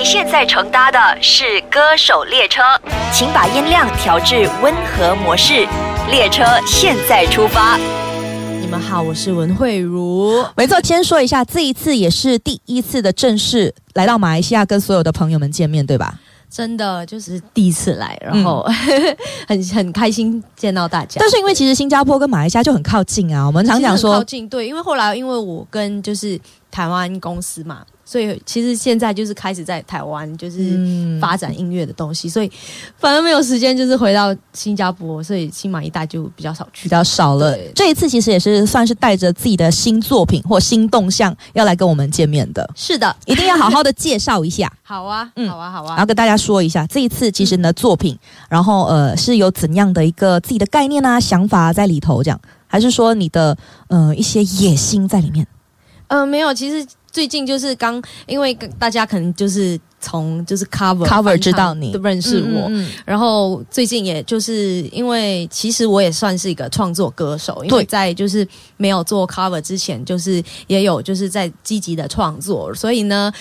你现在乘搭的是歌手列车，请把音量调至温和模式。列车现在出发。你们好，我是文慧茹。没错，先说一下，这一次也是第一次的正式来到马来西亚，跟所有的朋友们见面，对吧？真的就是第一次来，然后、很很开心见到大家。但是因为其实新加坡跟马来西亚就很靠近啊，我们常讲说靠，近，对，因为后来因为我跟就是台湾公司嘛，所以其实现在就是开始在台湾就是嗯发展音乐的东西，所以反而没有时间就是回到新加坡，所以新马一带就比较少去比。较少了。这一次其实也是算是带着自己的新作品或新动向要来跟我们见面的，是的，一定要好好的介绍一下。好啊，嗯好啊，好啊然后。跟大家说一下，这一次其实你的作品，然后呃是有怎样的一个自己的概念啊、想法在里头，这样，还是说你的呃一些野心在里面？嗯、没有，其实最近就是刚，因为大家可能就是从就是 cover Cover 知道你都认识我，嗯嗯嗯然后最近也就是因为其实我也算是一个创作歌手，因为在就是没有做 cover 之前，就是也有就是在积极的创作，所以呢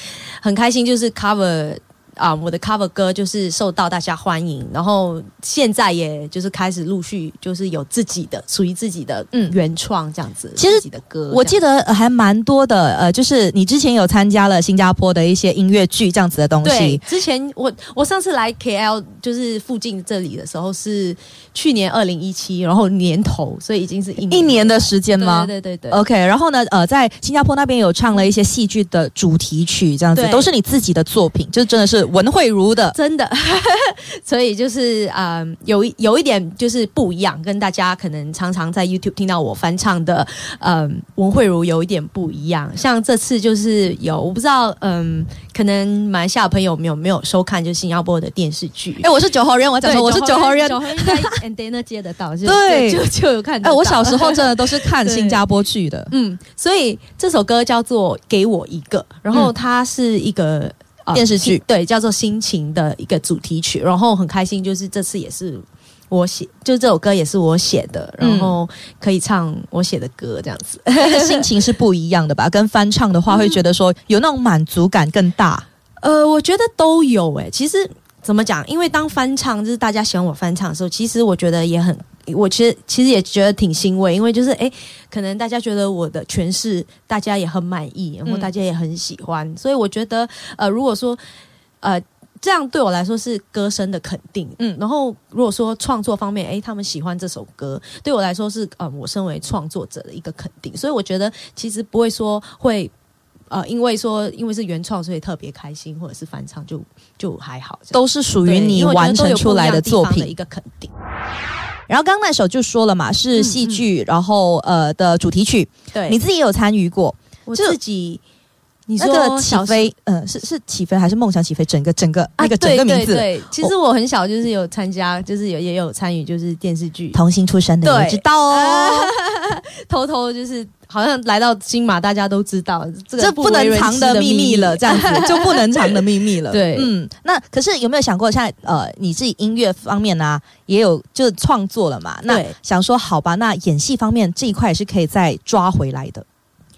很开心，就是 cover。啊，我的 cover 歌就是受到大家欢迎，然后现在也就是开始陆续就是有自己的属于自己的嗯。原创这样子，其实自己的歌，我记得呃还蛮多的，呃，就是你之前有参加了新加坡的一些音乐剧这样子的东对西，，之前我我上次来 KL 就是附近这里的时候是去年二零一七，然后年头，所以已经是一一年的时间吗？对对对对。OK，然后呢，呃，在新加坡那边有唱了一些戏剧的主题曲，这样子都是你自己的作品，就真的是文慧茹的。真的，所以就是嗯，有一有一点就是不一样，跟大家可能常常在 YouTube 听到我翻唱的嗯文慧茹有一点不一样。像这次就是有我不知道嗯，可能马来西亚朋友有没有没有收看就新加坡的电视剧。哎，我是九号人，我讲对说我是九号人。九号人应该 Antenna 接得到，就对就就有看得哎，到。我小时候真的都是看 新加坡剧的。嗯，所以这首歌叫做《给我一个》，然后嗯它是一个、呃电视剧对，叫做《心情》的一个主题曲，然后很开心，就是这次也是我写，就这首歌也是我写的，嗯然后可以唱我写的歌这样子。那个心情是不一样的吧？跟翻唱的话，会觉得说有那种满足感更大。呃，我觉得都有诶、其实怎么讲？因为当翻唱，就是大家喜欢我翻唱的时候，其实我觉得也很，我其实其实也觉得挺欣慰，因为就是哎，可能大家觉得我的诠释大家也很满意，然后嗯大家也很喜欢，所以我觉得呃，如果说呃。这样对我来说是歌声的肯定，嗯嗯，然后如果说创作方面，哎，他们喜欢这首歌，对我来说是呃，我身为创作者的一个肯定，所以我觉得其实不会说会呃，因为说因为是原创，所以特别开心，或者是翻唱就就还好，都是属于你完成出来的作品的一。个肯定。然后刚刚那首就说了嘛，是戏剧，然后呃的主题曲，对，你自己也有参与过。我自己，你那说个起飞，呃，是是起飞还是梦想起飞？整个整个啊，那个整个名字，对对对，其实我很小就是有参加，就是有也有参与，就是电视剧，童星出身的你知道哦。偷偷就是好像来到金马，大家都知道这个这不能藏的秘密了，这样子就不能藏的秘密了。对嗯，那可是有没有想过，现在呃，你自己音乐方面呢、也有就是创作了嘛？那想说，好吧，那演戏方面这一块是可以再抓回来的，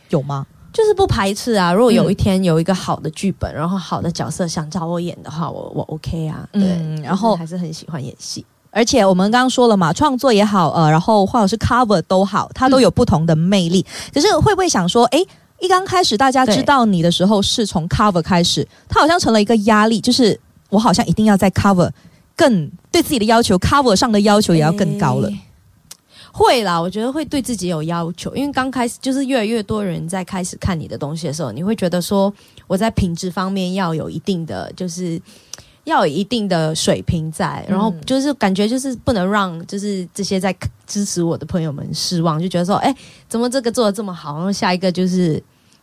有吗？就是不排斥啊。如果有一天有一个好的剧本，然后好的角色想找我演的话，我我 OK 啊。对，嗯然后还是很喜欢演戏。而且我们刚刚说了嘛，创作也好，呃，然后或者是 cover 都好，它都有不同的魅力。可是会不会想说，诶，一刚开始大家知道你的时候是从 cover 开始，它好像成了一个压力，就是我好像一定要在 cover 更对自己的要求，cover 上的要求也要更高了。诶会啦，我觉得会对自己有要求，因为刚开始就是越来越多人在开始看你的东西的时候，你会觉得说我在品质方面要有一定的，就是要有一定的水平在，然后就是感觉就是不能让就是这些在支持我的朋友们失望，就觉得说，哎，怎么这个做的这么好，然后下一个就是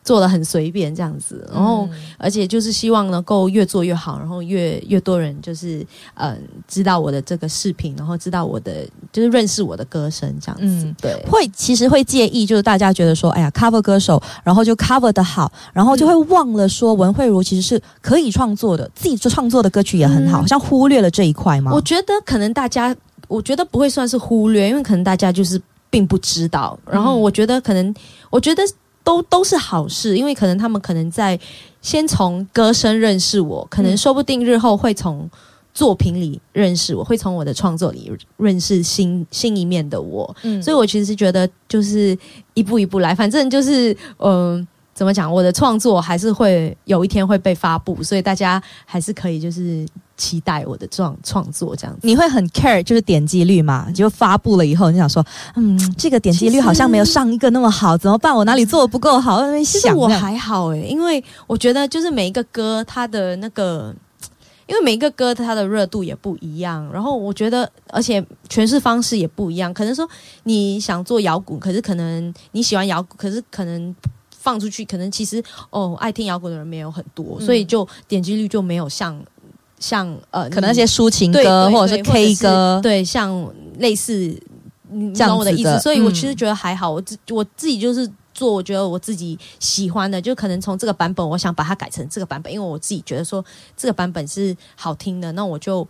做的很随便这样子，然后、而且就是希望能够越做越好，然后越越多人就是嗯、呃知道我的这个视频，然后知道我的就是认识我的歌声这样子，嗯对。会其实会介意，就是大家觉得说，哎呀，cover 歌手，然后就 cover 的好，然后就会忘了说文慧茹其实是可以创作的，自己做创作的歌曲也很好，嗯好像忽略了这一块吗？我觉得可能大家，我觉得不会算是忽略，因为可能大家就是并不知道。然后我觉得可能，我觉得都都是好事，因为可能他们可能在先从歌声认识我，可能嗯说不定日后会从作品里认识我，会从我的创作里认识新新一面的我。嗯所以我其实觉得就是一步一步来，反正就是嗯。怎么讲？我的创作还是会有一天会被发布，所以大家还是可以就是期待我的创创作这样子。你会很 care 就是点击率嘛？就发布了以后，你想说，嗯，这个点击率好像没有上一个那么好，怎么办？我哪里做的不够好？在那边其实想这样，我还好诶、因为我觉得就是每一个歌它的那个，因为每一个歌它的热度也不一样，然后我觉得，而且诠释方式也不一样。可能说你想做摇滚，可是可能你喜欢摇滚，可是可能。放出去，可能其实哦，爱听摇滚的人没有很多，嗯所以就点击率就没有像像呃，可能那些抒情歌或者是 K 歌，对，像类似你这样懂我的意思，所以我嗯其实觉得还好，我自我自己就是做，我觉得我自己喜欢的，就可能从这个版本，我想把它改成这个版本，因为我自己觉得说这个版本是好听的，那我就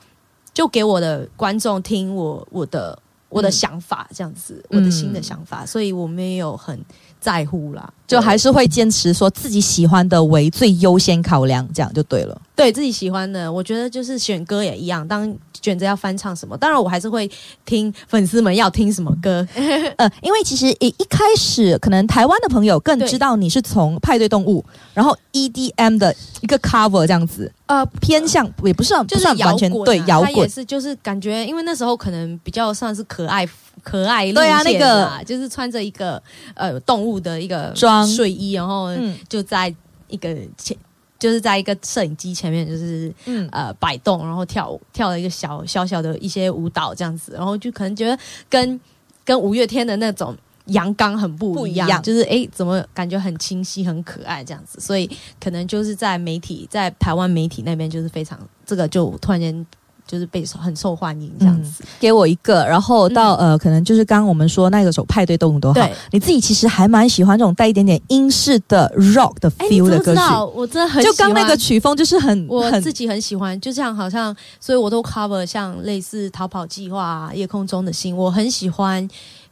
就给我的观众听我我的我的嗯。想法，这样子，我的新的想法，所以我没有很在乎啦，就还是会坚持说自己喜欢的为最优先考量，这样就对了。对自己喜欢的，我觉得就是选歌也一样，当选择要翻唱什么，当然我还是会听粉丝们要听什么歌，呃，因为其实一一开始可能台湾的朋友更知道你是从派对动物，然后 EDM 的一个 cover 这样子，呃，偏向也不算就是完全对摇滚，是就是感觉，因为那时候可能比较算是可爱可爱路对啊线那个就是穿着一个呃动物的一个装睡衣，然后嗯。就在一个前。就是在一个摄影机前面，就是嗯。呃摆动，然后跳舞，跳了一个小小小的一些舞蹈这样子，然后就可能觉得跟跟五月天的那种阳刚很不一样，不一样。就是诶，怎么感觉很清晰、很可爱这样子，所以可能就是在媒体，在台湾媒体那边就是非常这个就突然间就是被很受欢迎这样子。给我一个，然后到、呃，可能就是刚刚我们说那个首派对动物都好对，你自己其实还蛮喜欢这种带一点点英式的 rock 的 feel 的歌曲，不知道？我真的很就喜欢。刚那个曲风就是很很我自己很喜欢，就像好像，所以我都 cover 像类似逃跑计划、啊、夜空中的星，我很喜欢，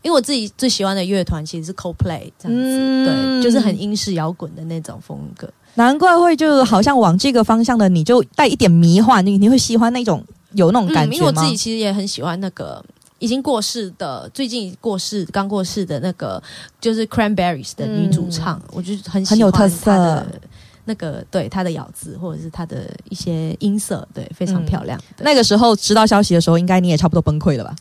因为我自己最喜欢的乐团其实是 Coldplay 这样子，嗯。对，就是很英式摇滚的那种风格。难怪会就好像往这个方向的，你就带一点迷幻，你你会喜欢那种有那种感嗯，因觉吗？为我自己其实也很喜欢那个已经过世的，最近过世刚过世的那个就是 Cranberries 的女主唱，我就很喜欢很有特色她的那个对她的咬字或者是她的一些音色，对，非常嗯漂亮。对那个时候知道消息的时候，应该你也差不多崩溃了吧？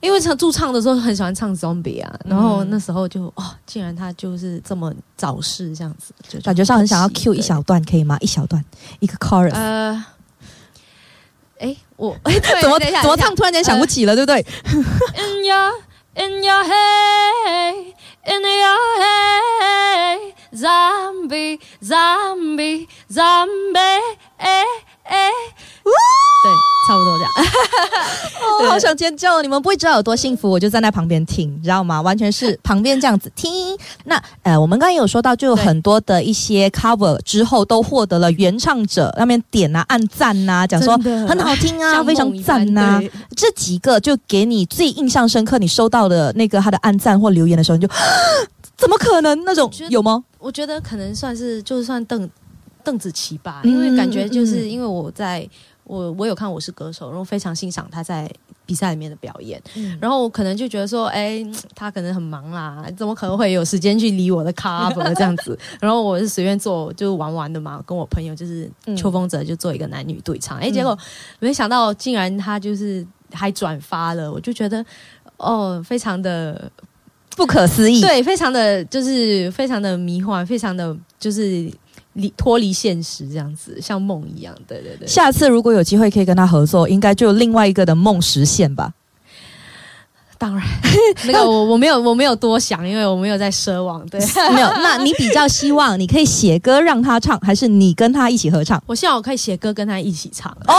因为唱驻唱的时候很喜欢唱 Zombie 啊，然后嗯那时候就哦，竟然他就是这么早逝这样子，就感觉上很想要 Q 一小段，可以吗？一小段，一个 chorus，、呃，哎，我哎，怎么怎么唱？突然间想不起了，对不对？In your in your head, in your head, zombie, zombie, zombie，哎哎，对，差不多这样。哦，好想尖叫！你们不会知道有多幸福，我就站在旁边听，你知道吗？完全是旁边这样子听。那呃，我们刚刚有说到，就有很多的一些 cover 之后都获得了原唱者那边点啊、按赞呐、讲说很好听啊，非常赞呐、对这几个就给你最印象深刻，你收到的那个他的按赞或留言的时候，你就 怎么可能那种有吗？我觉得可能算是就算邓邓紫棋吧，嗯因为感觉就嗯。是因为我在我我有看《我是歌手》，然后非常欣赏她在比赛里面的表演，然后我可能就觉得说，哎，她可能很忙啦，怎么可能会有时间去理我的 cover 这样子？然后我是随便做，就玩玩的嘛，跟我朋友就是嗯秋风者就做一个男女对唱，哎、结果没想到竟然他就是还转发了，我就觉得哦，非常的不可思议。对，非常的就是非常的迷幻，非常的就是离脱离现实这样子，像梦一样。对对对，下次如果有机会可以跟他合作，应该就有另外一个的梦实现吧。当然 那个我我没有我没有多想，因为我没有在奢望。对 没有，那你比较希望你可以写歌让他唱，还是你跟他一起合唱？我希望我可以写歌跟他一起唱。哦，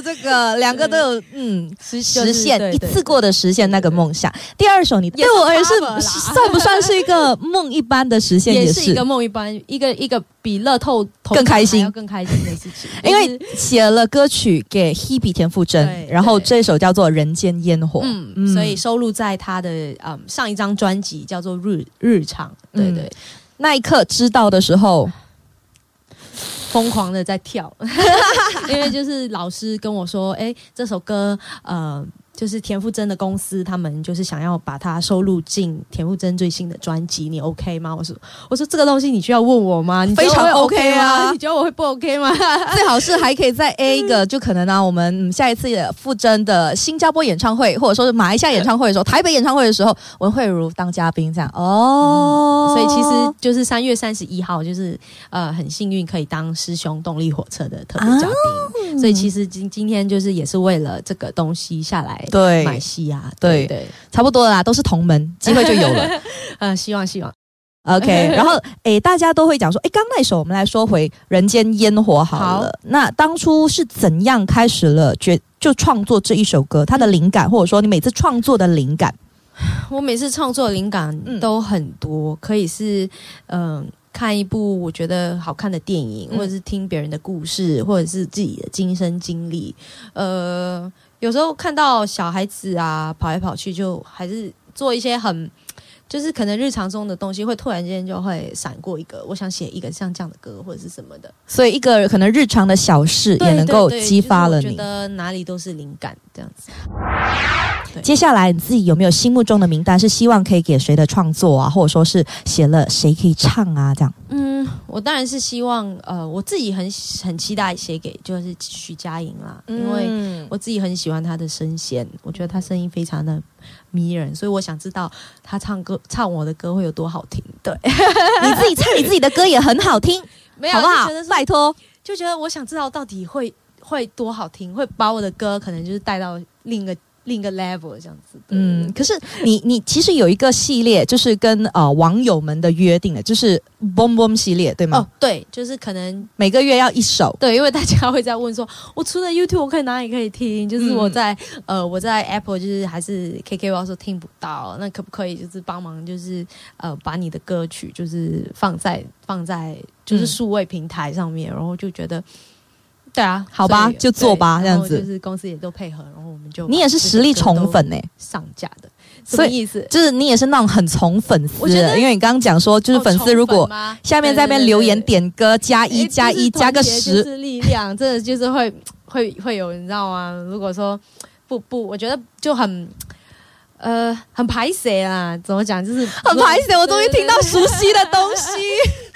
这个两个都有嗯实实现一次过的的实现那个梦想。第二首你对我而言是算不算是一个梦一般的实现？也 也是一个梦一般，一个一个比乐透更开心。更开心的事情，因为写了歌曲给 Hebe 田馥甄，然后这首叫做《人间烟火》。嗯，嗯。所以收录在他的嗯上一张专辑叫做《日日常》，对嗯。对，那一刻知道的时候，疯狂的在跳，因为就是老师跟我说，哎、这首歌呃。就是田馥甄的公司，他们就是想要把它收录进田馥甄最新的专辑，你 OK 吗？我说，我说这个东西你需要问我吗？你非常 OK 啊 你觉得我会不 OK 吗？最好是还可以再 A 一个，就可能呢、我们嗯下一次的馥甄的新加坡演唱会，或者说是马来西亚演唱会的时候，台北演唱会的时候，文慧茹当嘉宾这样哦。所以其实就是三月三十一号，就是呃很幸运可以当师兄动力火车的特别嘉宾，所以其实今今天就是也是为了这个东西下来对。买戏啊，对。对对，差不多了啦，都是同门，机会就有了。呃，希望希望。OK，然后诶，大家都会讲说，诶，刚那首我们来说回《人间烟火》好了。好。那当初是怎样开始了决就创作这一首歌？它的灵感，或者说你每次创作的灵感，我每次创作的灵感嗯。都很多，可以是嗯、看一部我觉得好看的电影，嗯或者是听别人的故事，或者是自己的亲身经历。呃，有时候看到小孩子啊跑来跑去，就还是做一些很。就是可能日常中的东西，会突然间就会闪过一个，我想写一个像这样的歌，或者是什么的，所以一个可能日常的小事也能够激发了你。就是觉得哪里都是灵感这样子。接下来你自己有没有心目中的名单？是希望可以给谁的创作啊，或者说是写了谁可以唱啊？这样，嗯，我当然是希望，呃，我自己很很期待写给就是徐佳莹啦，因为为我自己很喜欢她的声线，我觉得她声音非常的迷人，所以我想知道他唱歌唱我的歌会有多好听。对，你自己唱你自己的歌也很好听，没有好不好拜托，就觉得我想知道到底会会多好听，会把我的歌可能就是带到另一个另一个 level 这样子。对嗯，可是你你其实有一个系列，就是跟呃网友们的约定的，就是 Boom Boom 系列，对吗？哦，对，就是可能每个月要一首，对，因为大家会在问说，我除了 YouTube，我可以哪里可以听？就是我嗯在、呃，我在 Apple 就是还是 KK 说听不到，那可不可以就是帮忙就是呃把你的歌曲就是放在放在就是嗯数位平台上面，然后就觉得。对啊，好吧就做吧这样子就是公司也都配合，然后我们就你也是实力宠粉呢、上架的，什所以么意思？就是你也是那种很宠粉丝我觉得的，因为你刚刚讲说，就是哦粉丝如果下面在那边留言点歌加一加一加个十，是力量，真的就是会会会有，你知道吗？如果说不不，我觉得就很呃很排谁啦，怎么讲？就是很排谁，我终于听到 熟悉的东西，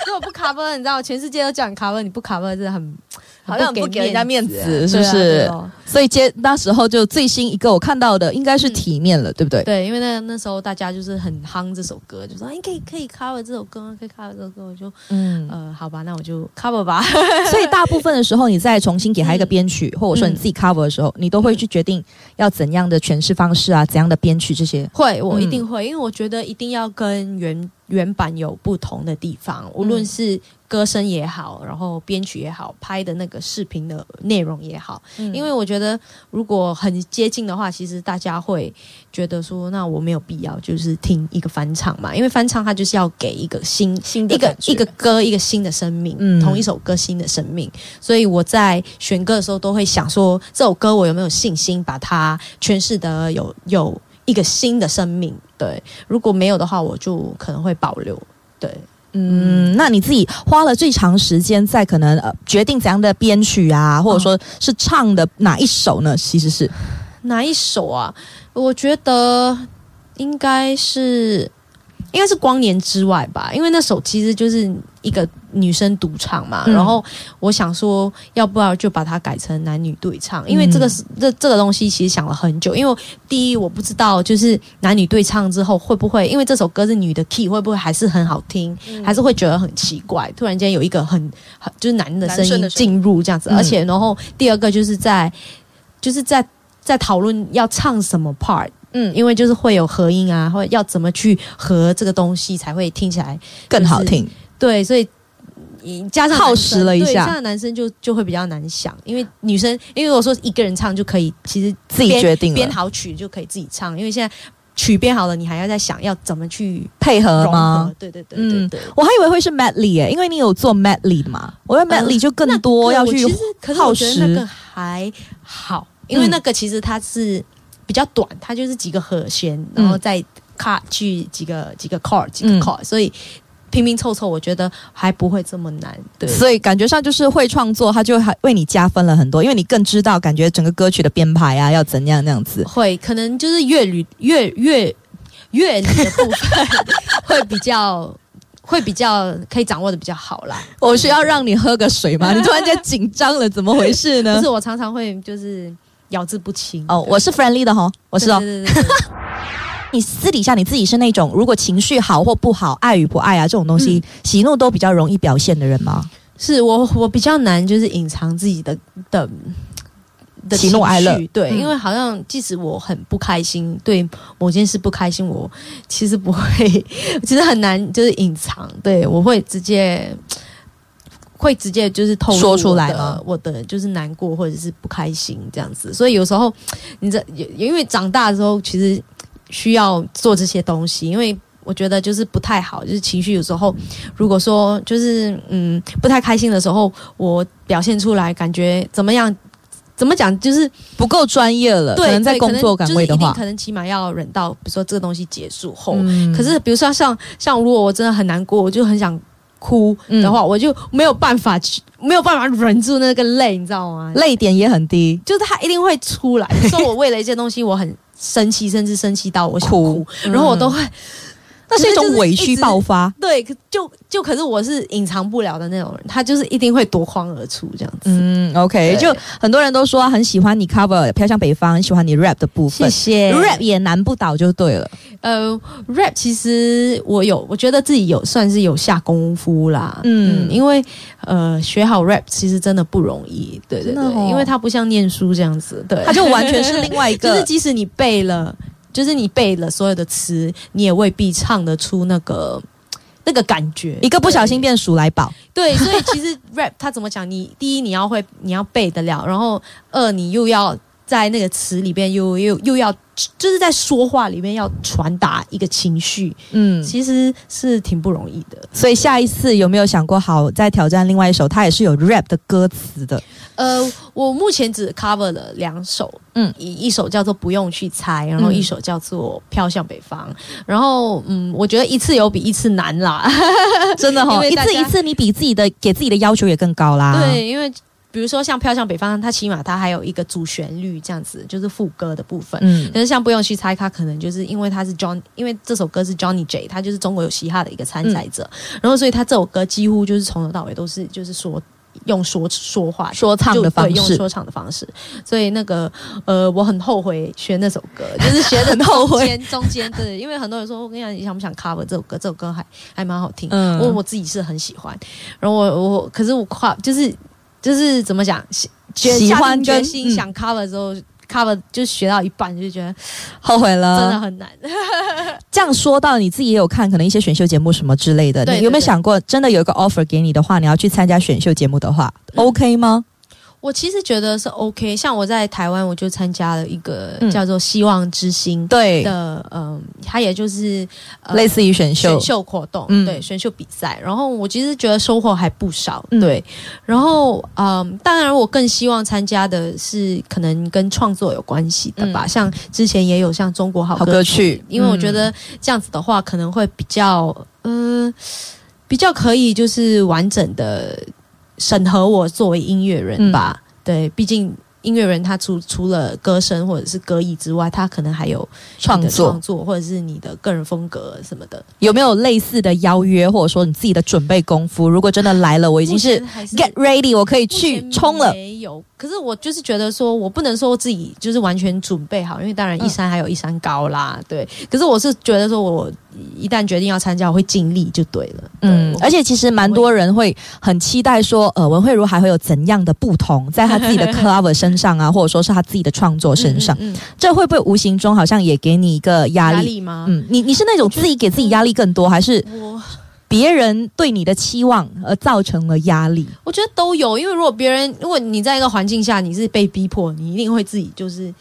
如果不 cover，你知道，全世界都叫你 cover，你不 cover 真的很好像不给人家面子啊是不是？所以接那时候就最新一个我看到的应该是体面了，对不对？对，因为那那时候大家就是很夯这首歌，就说哎，可以可以 cover 这首歌，可以 cover 这首歌，我就嗯，呃好吧，那我就 cover 吧。所以大部分的时候，你再重新给他一个编曲，或者说你自己 cover 的时候，你都会去决定要怎样的诠释方式啊，怎样的编曲这些。会，我一嗯定会，因为我觉得一定要跟原原版有不同的地方，无论嗯。是歌声也好，然后编曲也好，拍的那个视频的内容也好，嗯。因为我觉得如果很接近的话，其实大家会觉得说，那我没有必要就是听一个翻唱嘛，因为翻唱它就是要给一个新新一个一个歌一个新的生命，嗯。同一首歌新的生命，所以我在选歌的时候都会想说，这首歌我有没有信心把它诠释的有有一个新的生命？对，如果没有的话，我就可能会保留。对，嗯，那你自己花了最长时间在可能呃决定怎样的编曲啊，或者说是唱的哪一首呢？其实是哪一首啊？我觉得应该是应该是《光年之外》吧，因为那首其实就是一个女生独唱嘛。嗯然后我想说，要不要就把它改成男女对唱？因为这个是、这这个东西其实想了很久。因为第一我不知道，就是男女对唱之后会不会，因为这首歌是女的 key，会不会还是很好听？还是会觉得很奇怪？突然间有一个很很就是男的声音进入这样子，嗯而且然后第二个就是在就是在在讨论要唱什么 part，嗯因为就是会有合音啊，或者要怎么去合这个东西才会听起来更好听。对，所以你加上耗时了一下对加上男生就就会比较难想，因为女生因为如果说一个人唱就可以，其实自己决定编好曲就可以自己唱，因为现在曲编好了，你还要再想要怎么去配合吗合？？对对对对嗯对。我还以为会是 medley 耶，因为你有做 medley 的嘛，我觉得 medley 就更多要去耗我觉得那个还好，因为嗯那个其实它是比较短，它就是几个和弦，然后再 cut 去几个几个 chord 几个嗯 chord，、所以拼拼凑凑，我觉得还不会这么难。对，所以感觉上就是会创作，它就还为你加分了很多，因为你更知道感觉整个歌曲的编排啊要怎样那样子。会可能就是乐理乐乐乐理的部分会比较。会比较可以掌握的比较好啦。我需要让你喝个水吗？你突然间紧张了，怎么回事呢 不是？我常常会就是咬字不清。哦，我是 friendly 的哈，我我是哦。对对对对对 你私底下你自己是那种如果情绪好或不好、爱与不爱啊这种东西，嗯喜怒都比较容易表现的人吗？是我我比较难，就是隐藏自己的的的喜怒哀乐对，嗯因为好像即使我很不开心，对某件事不开心，我其实不会，其实很难就是隐藏，对我会直接。会直接就是透露说出来我的吗我的就是难过或者是不开心这样子，所以有时候你这也因为长大的时候，其实需要做这些东西，因为我觉得就是不太好，就是情绪有时候如果说就是嗯不太开心的时候，我表现出来感觉怎么样？怎么讲？就是不够专业了，对，可能在工作岗位的话就是，可能起码要忍到，比如说这个东西结束后。嗯可是比如说像像如果我真的很难过，我就很想哭的话，我就没有办法去，没有办法忍住那个泪，你知道吗？泪点也很低，就是他一定会出来。有时候我为了一件东西，我很生气，甚至生气到我想哭哭，然后我都会。那是一种委屈爆发。对，可就就可是我是隐藏不了的那种人，他就是一定会夺眶而出这样子。嗯，OK，就很多人都说很喜欢你 cover《飘向北方》，很喜欢你 rap 的部分。谢谢 rap 也难不倒就对了。呃，rap 其实我有，我觉得自己有算是有下功夫啦。嗯嗯因为呃，学好 rap 其实真的不容易。对对对，哦因为它不像念书这样子，对，它就完全是另外一个 就是。即使你背了，就是你背了所有的词，你也未必唱得出那个那个感觉。一个不小心变鼠来宝，对，所以其实 rap 它怎么讲？你第一你要会，你要背得了，然后二你又要在那个词里边又又又要就是在说话里面要传达一个情绪，嗯，其实是挺不容易的。所以下一次有没有想过，好再挑战另外一首，它也是有 rap 的歌词的？呃，我目前只 cover 了两首，嗯嗯，一一首叫做《不用去猜》，然后嗯一首叫做《飘向北方》，然后嗯，我觉得一次有比一次难啦。真的哈、一次一次，你比自己的给自己的要求也更高啦。，对，因为比如说像《飘向北方》，它起码它还有一个主旋律这样子，就是副歌的部分。嗯可是像不用去猜，它可能就是因为它是 John，因为这首歌是 Johnny J，他就是中国有嘻哈的一个参赛者，嗯然后所以他这首歌几乎就是从头到尾都是就是说用说说话说唱的就方式，对用说唱的方式，所以那个呃，我很后悔学那首歌，就是学的很后悔中间对，因为很多人说我跟你讲，你想不想 cover 这首歌？这首歌还还蛮好听，嗯我我自己是很喜欢，然后我我可是我跨就是就是怎么讲，喜喜欢决心想 cover 之后。Cover 就学到一半就觉得后悔了，真的很难，这样说到你自己也有看可能一些选秀节目什么之类的，对你有没有想过，真的有一个 offer 给你的话，你要去参加选秀节目的话、o 嗯。K 吗？我其实觉得是 OK。像我在台湾，我就参加了一个嗯。叫做“希望之星”对，的，嗯，它也就是、呃类似于选秀。选，秀活动，嗯。对选秀比赛。然后我其实觉得收获还不少，嗯。对。然后嗯，当然我更希望参加的是可能跟创作有关系的吧，嗯。像之前也有像中国好好歌歌曲，因为我觉得这样子的话可能会比较呃比较可以就是完整的审核我作为音乐人吧。对，毕竟音乐人他除除了歌声或者是歌艺之外，他可能还有创作创作或者是你的个人风格什么的。有没有类似的邀约，或者说你自己的准备功夫？如果真的来了，我已经是 get ready，我可以去冲了。没有，可是我就是觉得说，我不能说自己就是完全准备好，因为当然一山还有一山高啦，对。可是我是觉得说，我一旦决定要参加，我会尽力就对了。嗯，而且其实蛮多人会很期待说，呃，文慧茹还会有怎样的不同在她自己的 cover 身上啊，或者说是她自己的创作身上，嗯嗯嗯这会不会无形中好像也给你一个压力？压力吗？嗯，你你是那种自己给自己压力更多，还是我别人对你的期望而造成了压力？我觉得都有，因为如果别人，如果你在一个环境下你是被逼迫，你一定会自己就是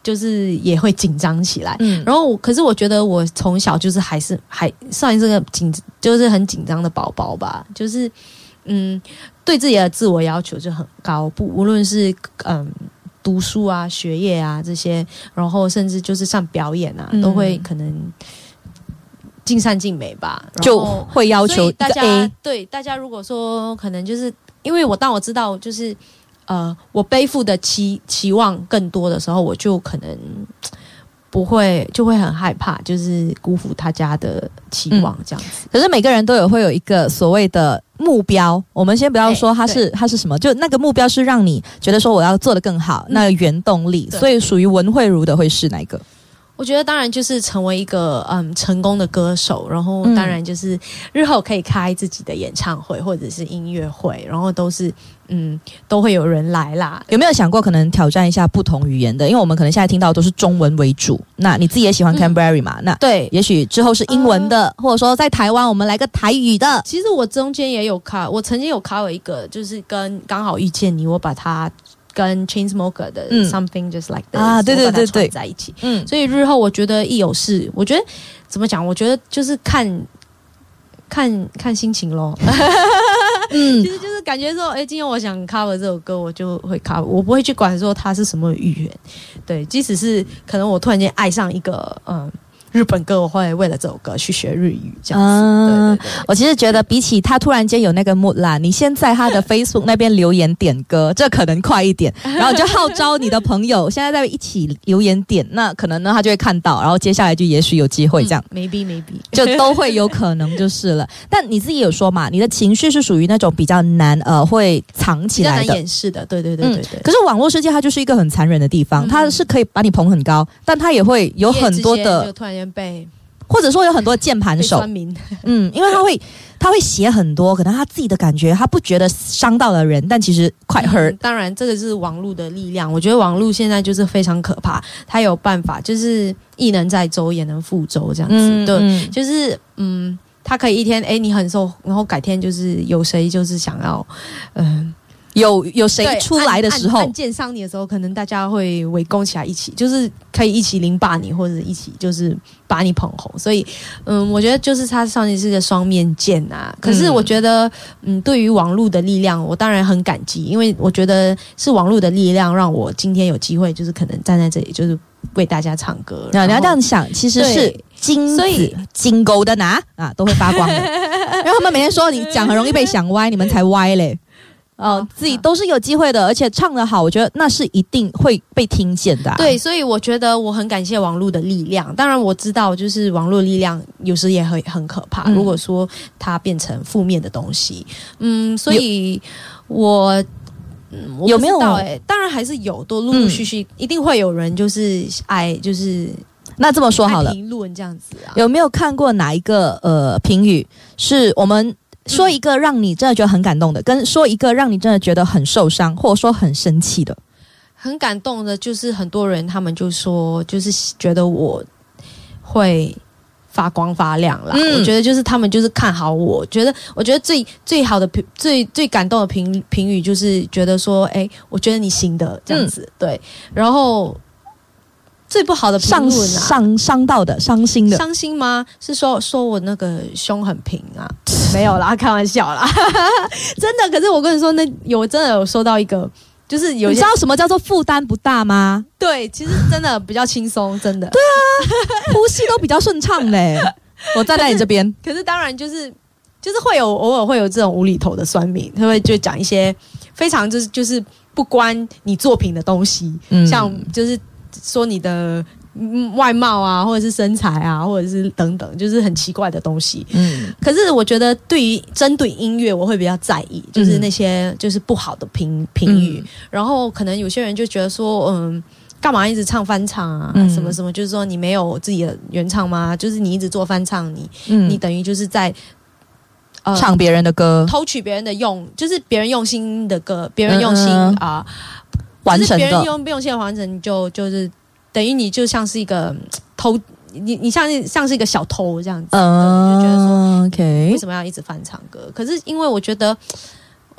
就是也会紧张起来。嗯，然后，可是我觉得我从小就是还是还算是个紧，就是很紧张的宝宝吧，就是嗯，对自己的自我要求就很高，不无论是嗯读书啊、学业啊这些，然后甚至就是上表演啊，嗯都会可能尽善尽美吧，就会要求大家。对大家如果说可能就是因为我当我知道就是呃我背负的期期望更多的时候，我就可能不会就会很害怕，就是辜负他家的期望这样子。可是每个人都有会有一个所谓的目标，我们先不要说它是、它是什么，就那个目标是让你觉得说我要做的更好，嗯那原动力。所以属于文慧茹的会是哪一个？我觉得当然就是成为一个嗯成功的歌手，然后嗯当然就是日后可以开自己的演唱会或者是音乐会，然后都是嗯都会有人来啦。有没有想过可能挑战一下不同语言的？因为我们可能现在听到都是中文为主，那你自己也喜欢嗯 Canberry 嘛？那对，也许之后是英文的，或者说在台湾我们来个台语的。其实我中间也有卡，我曾经有卡有一个，就是跟刚好遇见你，我把它跟 Chainsmoker 的嗯 Something Just Like This 啊对对对对在一起。嗯，所以日后我觉得一有事，我觉得怎么讲？我觉得就是看看看心情咯。嗯其实就是感觉说，哎、今天我想 cover 这首歌，我就会 cover，我不会去管说它是什么语言。对，即使是可能我突然间爱上一个嗯日本歌，我会为了这首歌去学日语这样子。啊对对对。我其实觉得比起他突然间有那个 mood 啦，你先在他的 Facebook 那边留言点歌，这可能快一点，然后你就号召你的朋友现在在一起留言点，那可能呢他就会看到，然后接下来就也许有机会这样。嗯、，maybe maybe 就都会有可能就是了，但你自己有说嘛，你的情绪是属于那种比较难呃会藏比较难起来的，掩饰的，对对对对对。可是网络世界它就是一个很残忍的地方，嗯它是可以把你捧很高，但它也会有很多的，突然间被或者说有很多键盘手 嗯，因为他会他会写很多，可能他自己的感觉，他不觉得伤到了人，但其实 quite hurt 嗯。当然，这个是网络的力量。我觉得网络现在就是非常可怕，他有办法，就是亦能载舟，也能覆舟这样子。对，嗯就是嗯，他可以一天哎你很瘦，然后改天就是有谁就是想要嗯。有有谁出来的时候按按按，键伤你的时候，可能大家会围攻起来，一起就是可以一起凌霸你，或者一起就是把你捧红。所以，嗯，我觉得就是他上面是个双面剑啊。可是我觉得，嗯，对于网络的力量，我当然很感激，因为我觉得是网络的力量让我今天有机会，就是可能站在这里，就是为大家唱歌。那你要这样想，其实是金子所以金钩的拿啊，都会发光的。然后他们每天说你讲很容易被想歪，你们才歪嘞。哦好，自己都是有机会的，而且唱得好，我觉得那是一定会被听见的、啊。对，所以我觉得我很感谢网络的力量。当然，我知道就是网络力量有时也很很可怕。嗯如果说它变成负面的东西，嗯，所以我。嗯，我有没有哎、当然还是有，都陆陆续续、一定会有人就是爱，就是那这么说好了，评论这样子啊。有没有看过哪一个呃评语是我们说一个让你真的觉得很感动的，跟说一个让你真的觉得很受伤或者说很生气的？很感动的，就是很多人他们就说，就是觉得我会发光发亮啦。嗯我觉得就是他们就是看好我，觉得我觉得最最好的评最最感动的评评语就是觉得说，哎、我觉得你行的这样子，对。然后最不好的评论啊。伤伤到的、伤心的，伤心吗？是说说我那个胸很平啊？没有啦，开玩笑啦，真的。可是我跟你说，那有真的有收到一个，就是有你知道什么叫做负担不大吗？对，其实真的比较轻松，真的。对啊，呼吸都比较顺畅嘞。我站在你这边，可是当然就是就是会有偶尔会有这种无厘头的酸民，他会就讲一些非常就是就是不关你作品的东西，嗯像就是说你的。嗯外貌啊，或者是身材啊，或者是等等，就是很奇怪的东西。嗯可是我觉得，对于针对音乐，我会比较在意，就是那些就是不好的评评语。嗯然后可能有些人就觉得说，嗯，干嘛一直唱翻唱啊？嗯什么什么，就是说你没有自己的原唱吗？就是你一直做翻唱，你、嗯你等于就是在呃唱别人的歌，偷取别人的用，就是别人用心的歌，别人用心啊、完成就是别人用不用心的完成，你就就是等于你就像是一个嗯偷你你像是像是一个小偷这样子，对就觉得说为什么要一直翻唱歌？可是因为我觉得。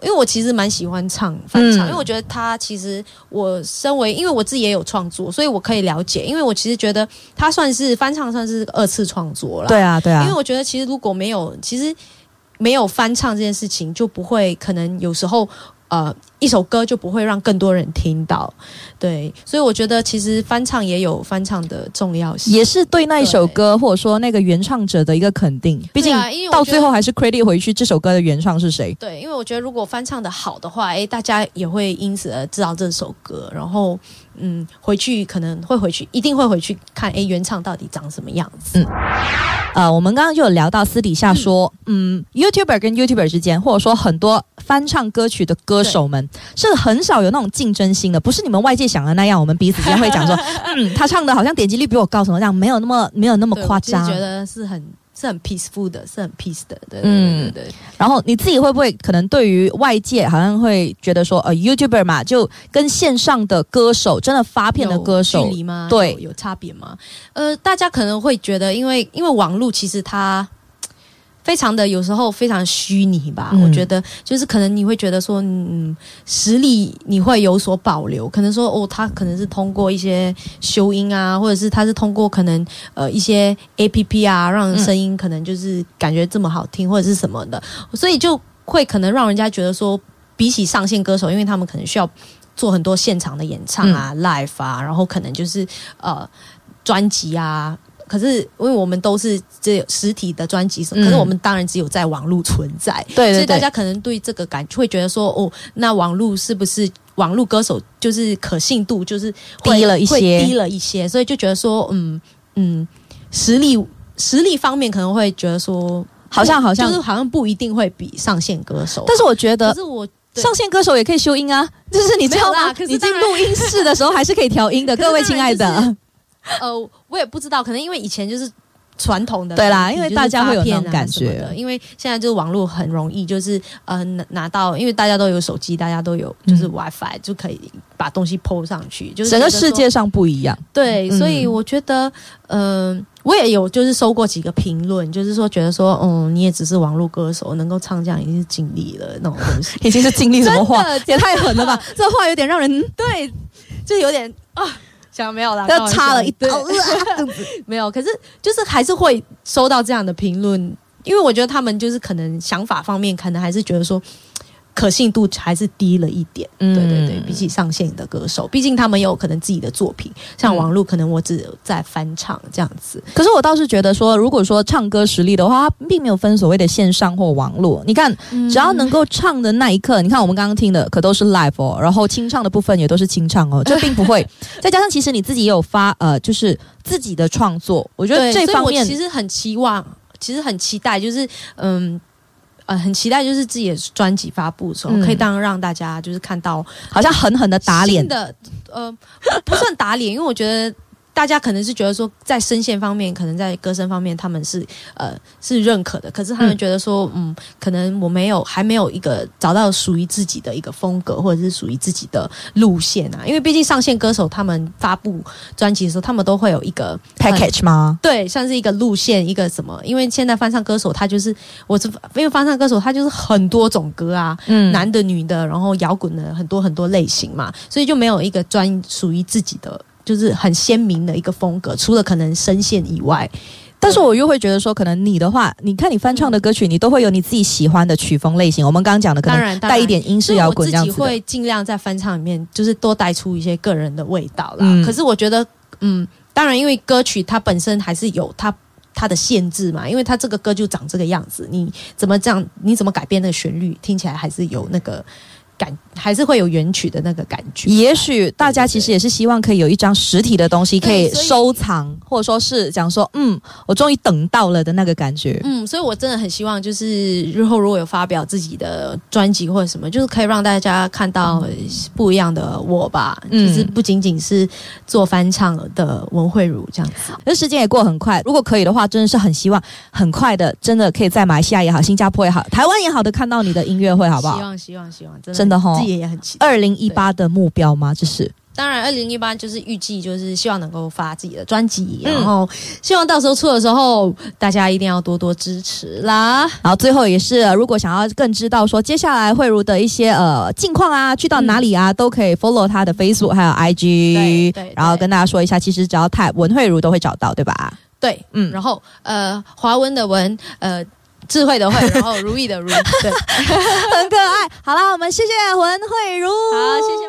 因为我其实蛮喜欢唱翻唱，嗯因为我觉得他其实我身为，因为我自己也有创作，所以我可以了解。因为我其实觉得他算是翻唱，算是二次创作了。对啊，对啊，因为我觉得其实如果没有，其实没有翻唱这件事情，就不会可能有时候呃一首歌就不会让更多人听到。对，所以我觉得其实翻唱也有翻唱的重要性。也是对那一首歌或者说那个原唱者的一个肯定。毕竟到最后还是 credit 回去这首歌的原唱是谁。对，因为我觉得如果翻唱的好的话，诶，大家也会因此而知道这首歌，然后嗯，回去可能会回去，一定会回去看，哎，原唱到底长什么样子。嗯呃，我们刚刚就有聊到私底下说，嗯 y o u t u b e r 跟 YouTuber 之间，或者说很多翻唱歌曲的歌手们是很少有那种竞争心的，不是你们外界想的那样，我们彼此之间会讲说，嗯，他唱的好像点击率比我高什么这样，没有那么没有那么夸张我。觉得是很是很 peaceful 的，是很 peace 的，对对嗯对对对。然后你自己会不会可能对于外界好像会觉得说，呃，YouTuber 嘛，就跟线上的歌手真的发片的歌手距离吗？对有有差别吗？呃，大家可能会觉得，因为因为网络其实它。非常的有时候非常虚拟吧，嗯我觉得就是可能你会觉得说，嗯，实力你会有所保留，可能说哦，他可能是通过一些修音啊，或者是他是通过可能呃一些 A P P 啊，让声音可能就是感觉这么好听，或者是什么的，所以就会可能让人家觉得说，比起上线歌手，因为他们可能需要做很多现场的演唱啊、live 啊，然后可能就是呃专辑啊。可是，因为我们都是只有实体的专辑，嗯。可是我们当然只有在网络存在，对对对所以大家可能对这个感会觉得说，哦，那网络是不是网络歌手就是可信度就是低了一些。会低了一些，所以就觉得说，嗯嗯，实力实力方面可能会觉得说，好像好像。就是好像不一定会比上线歌手。啊，但是我觉得可是我上线歌手也可以修音啊，就是你知道吗？没有你进录音室的时候还是可以调音的，各位亲爱的。呃，我也不知道，可能因为以前就是。传统的对啦因为大家会有那种感觉的因为现在就是网络很容易，就是呃拿拿到，因为大家都有手机，大家都有就是 WiFi，、就可以把东西 PO 上去，就是整个世界上不一样，对，嗯所以我觉得，嗯、我也有就是收过几个评论，就是说觉得说，嗯，你也只是网络歌手，能够唱这样已经是尽力了那种东西。已经是尽力什么话，也太狠了吧！这话有点让人对，就有点啊，想没有啦，但插了一刀，没有，可是就是还是会收到这样的评论，因为我觉得他们就是可能想法方面，可能还是觉得说。可信度还是低了一点，嗯对对对，比起上线的歌手，毕竟他们有可能自己的作品，像网络可能我只在翻唱这样子，可是我倒是觉得说，如果说唱歌实力的话，它并没有分所谓的线上或网络。你看，只要能够唱的那一刻，你看我们刚刚听的可都是 live 哦，然后清唱的部分也都是清唱哦，这并不会。再加上其实你自己也有发呃，就是自己的创作，我觉得这方面其实很期望，其实很期待，就是嗯。呃，很期待就是自己的专辑发布的时候，嗯可以当让大家就是看到好像狠狠的打脸新。的，呃，不不算打脸，因为我觉得大家可能是觉得说，在声线方面，可能在歌声方面，他们是呃是认可的，可是他们嗯觉得说，嗯可能我没有还没有一个找到属于自己的一个风格，或者是属于自己的路线啊。因为毕竟上线歌手他们发布专辑的时候，他们都会有一个 package 吗？对，像是一个路线，一个什么？因为现在翻唱歌手他就是，我是因为翻唱歌手他就是很多种歌啊，嗯男的、女的，然后摇滚的很多很多类型嘛，所以就没有一个专属于自己的，就是很鲜明的一个风格，除了可能声线以外，但是我又会觉得说，可能你的话，你看你翻唱的歌曲，你都会有你自己喜欢的曲风类型。我们刚刚讲的可能当然带一点英式摇滚这样子的。会尽量在翻唱里面，就是多带出一些个人的味道啦。嗯可是我觉得，嗯，当然因为歌曲它本身还是有它。它的限制嘛，因为它这个歌就长这个样子，你怎么这样？你怎么改变那个旋律？听起来还是有那个感，还是会有原曲的那个感觉。也许大家其实也是希望可以有一张实体的东西可以收藏，或者说是讲说，嗯，我终于等到了的那个感觉。嗯，所以我真的很希望，就是日后如果有发表自己的专辑或者什么，就是可以让大家看到不一样的我吧。嗯就是不仅仅是做翻唱的文慧茹这样子。那时间也过很快，如果可以的话，真的是很希望很快的，真的可以在马来西亚也好、新加坡也好、台湾也好的看到你的音乐会，好不好？希望希望希望，真的真的吼自己也很期待。二零一八的目标吗？这是当然，二零一八就是预计就是希望能够发自己的专辑，嗯然后希望到时候出的时候，大家一定要多多支持啦。然后最后也是，呃如果想要更知道说接下来慧茹的一些呃近况啊，去到哪里啊，都可以 follow 她的 Facebook 还有 IG，对对然后跟大家说一下，其实只要 type 文慧茹都会找到，对吧？对，嗯然后呃，华文的文，呃，智慧的慧，然后如意的如，对，很可爱。好啦，我们谢谢文慧茹，好，谢谢。